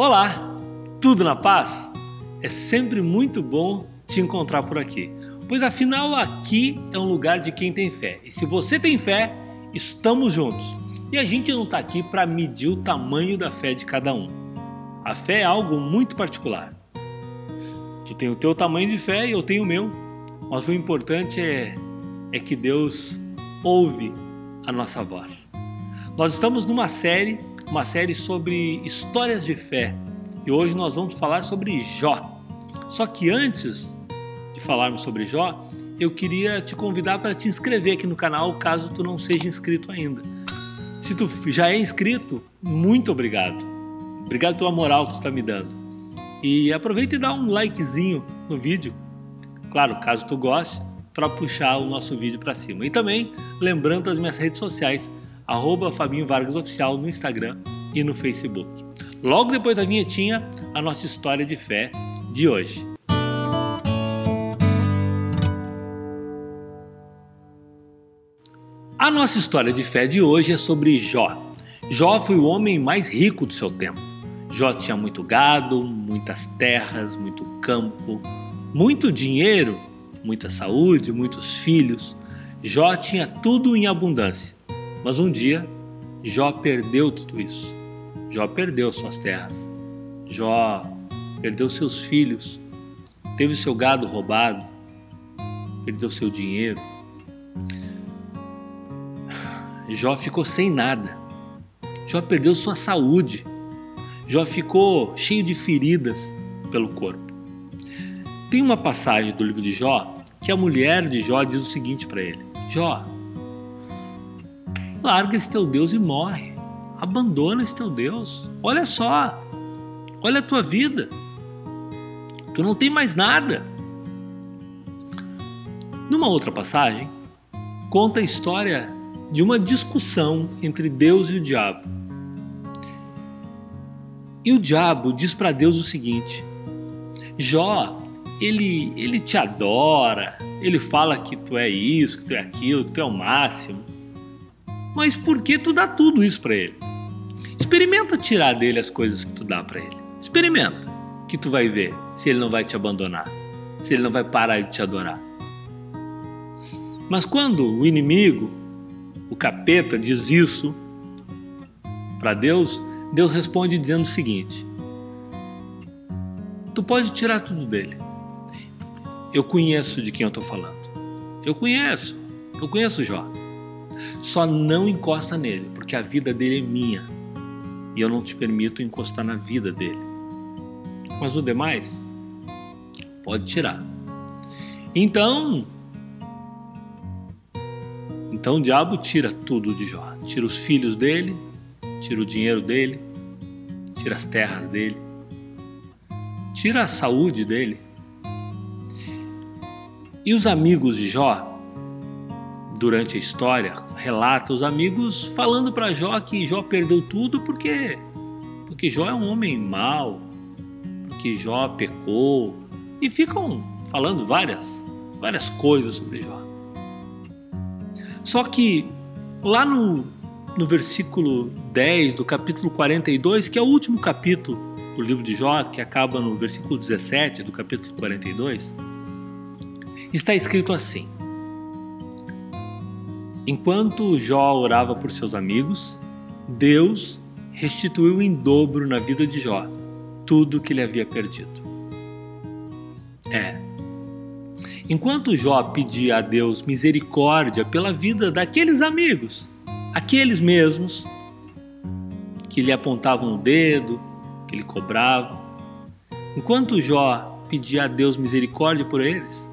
Olá, tudo na paz? É sempre muito bom te encontrar por aqui, pois afinal aqui é um lugar de quem tem fé. E se você tem fé, estamos juntos. E a gente não está aqui para medir o tamanho da fé de cada um. A fé é algo muito particular. Tu tem o teu tamanho de fé e eu tenho o meu. Mas o importante é, é que Deus ouve a nossa voz. Nós estamos numa série uma série sobre histórias de fé. E hoje nós vamos falar sobre Jó. Só que antes de falarmos sobre Jó, eu queria te convidar para te inscrever aqui no canal, caso tu não seja inscrito ainda. Se tu já é inscrito, muito obrigado. Obrigado pela moral que tu está me dando. E aproveita e dá um likezinho no vídeo. Claro, caso tu goste, para puxar o nosso vídeo para cima. E também lembrando as minhas redes sociais, arroba Fabinho Vargas Oficial no Instagram e no Facebook. Logo depois da vinhetinha, a nossa história de fé de hoje. A nossa história de fé de hoje é sobre Jó. Jó foi o homem mais rico do seu tempo. Jó tinha muito gado, muitas terras, muito campo, muito dinheiro, muita saúde, muitos filhos. Jó tinha tudo em abundância. Mas um dia, Jó perdeu tudo isso. Jó perdeu suas terras. Jó perdeu seus filhos. Teve seu gado roubado. Perdeu seu dinheiro. Jó ficou sem nada. Jó perdeu sua saúde. Jó ficou cheio de feridas pelo corpo. Tem uma passagem do livro de Jó que a mulher de Jó diz o seguinte para ele: Jó, Larga esse teu Deus e morre. Abandona esse teu Deus. Olha só. Olha a tua vida. Tu não tem mais nada. Numa outra passagem, conta a história de uma discussão entre Deus e o diabo. E o diabo diz para Deus o seguinte: Jó, ele, ele te adora, ele fala que tu é isso, que tu é aquilo, que tu é o máximo. Mas por que tu dá tudo isso para ele? Experimenta tirar dele as coisas que tu dá para ele. Experimenta, que tu vai ver se ele não vai te abandonar, se ele não vai parar de te adorar. Mas quando o inimigo, o capeta, diz isso para Deus, Deus responde dizendo o seguinte: Tu pode tirar tudo dele. Eu conheço de quem eu estou falando. Eu conheço. Eu conheço Jó. Só não encosta nele, porque a vida dele é minha e eu não te permito encostar na vida dele. Mas o demais, pode tirar. Então, então o diabo tira tudo de Jó. Tira os filhos dele, tira o dinheiro dele, tira as terras dele, tira a saúde dele. E os amigos de Jó durante a história, relata os amigos falando para Jó que Jó perdeu tudo porque porque Jó é um homem mau, porque Jó pecou e ficam falando várias várias coisas sobre Jó. Só que lá no, no versículo 10 do capítulo 42, que é o último capítulo do livro de Jó, que acaba no versículo 17 do capítulo 42, está escrito assim: Enquanto Jó orava por seus amigos, Deus restituiu em dobro na vida de Jó tudo que ele havia perdido. É. Enquanto Jó pedia a Deus misericórdia pela vida daqueles amigos, aqueles mesmos que lhe apontavam o dedo, que lhe cobravam, enquanto Jó pedia a Deus misericórdia por eles,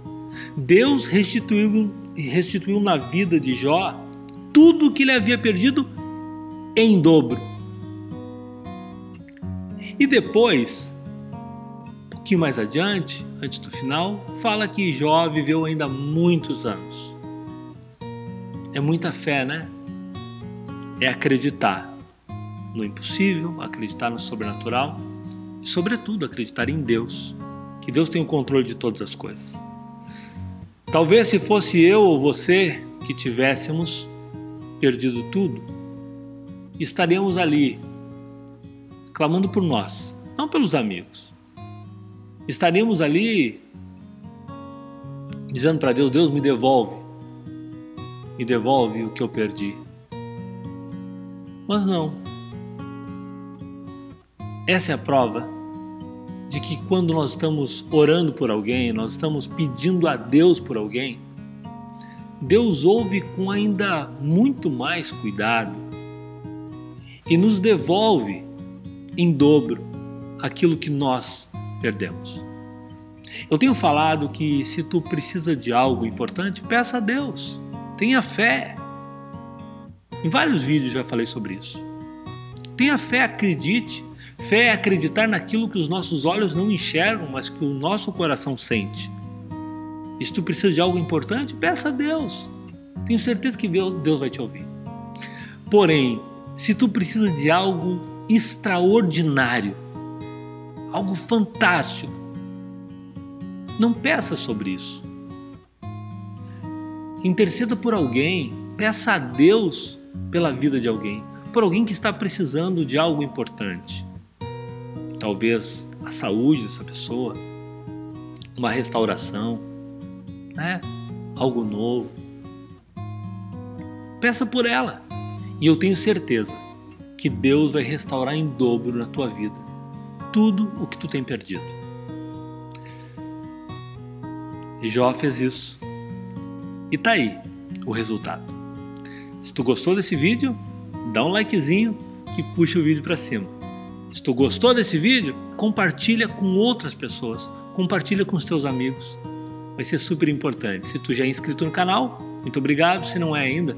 Deus restituiu restituiu na vida de Jó tudo o que ele havia perdido em dobro. E depois, um pouquinho mais adiante, antes do final, fala que Jó viveu ainda muitos anos. É muita fé, né? É acreditar no impossível, acreditar no sobrenatural e, sobretudo, acreditar em Deus, que Deus tem o controle de todas as coisas. Talvez se fosse eu ou você que tivéssemos perdido tudo, estaríamos ali clamando por nós, não pelos amigos. Estaremos ali dizendo para Deus: Deus me devolve, me devolve o que eu perdi. Mas não. Essa é a prova de que quando nós estamos orando por alguém, nós estamos pedindo a Deus por alguém, Deus ouve com ainda muito mais cuidado e nos devolve em dobro aquilo que nós perdemos. Eu tenho falado que se tu precisa de algo importante, peça a Deus. Tenha fé. Em vários vídeos já falei sobre isso. Tenha fé, acredite. Fé é acreditar naquilo que os nossos olhos não enxergam, mas que o nosso coração sente. E se tu precisa de algo importante, peça a Deus. Tenho certeza que Deus vai te ouvir. Porém, se tu precisa de algo extraordinário, algo fantástico, não peça sobre isso. Interceda por alguém, peça a Deus pela vida de alguém, por alguém que está precisando de algo importante. Talvez a saúde dessa pessoa, uma restauração, né? algo novo. Peça por ela. E eu tenho certeza que Deus vai restaurar em dobro na tua vida tudo o que tu tem perdido. E Jó fez isso. E tá aí o resultado. Se tu gostou desse vídeo, dá um likezinho que puxa o vídeo para cima. Se tu gostou desse vídeo, compartilha com outras pessoas, compartilha com os teus amigos. Vai ser super importante. Se tu já é inscrito no canal, muito obrigado. Se não é ainda,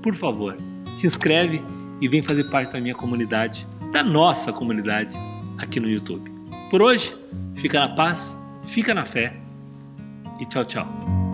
por favor, se inscreve e vem fazer parte da minha comunidade, da nossa comunidade aqui no YouTube. Por hoje, fica na paz, fica na fé e tchau, tchau.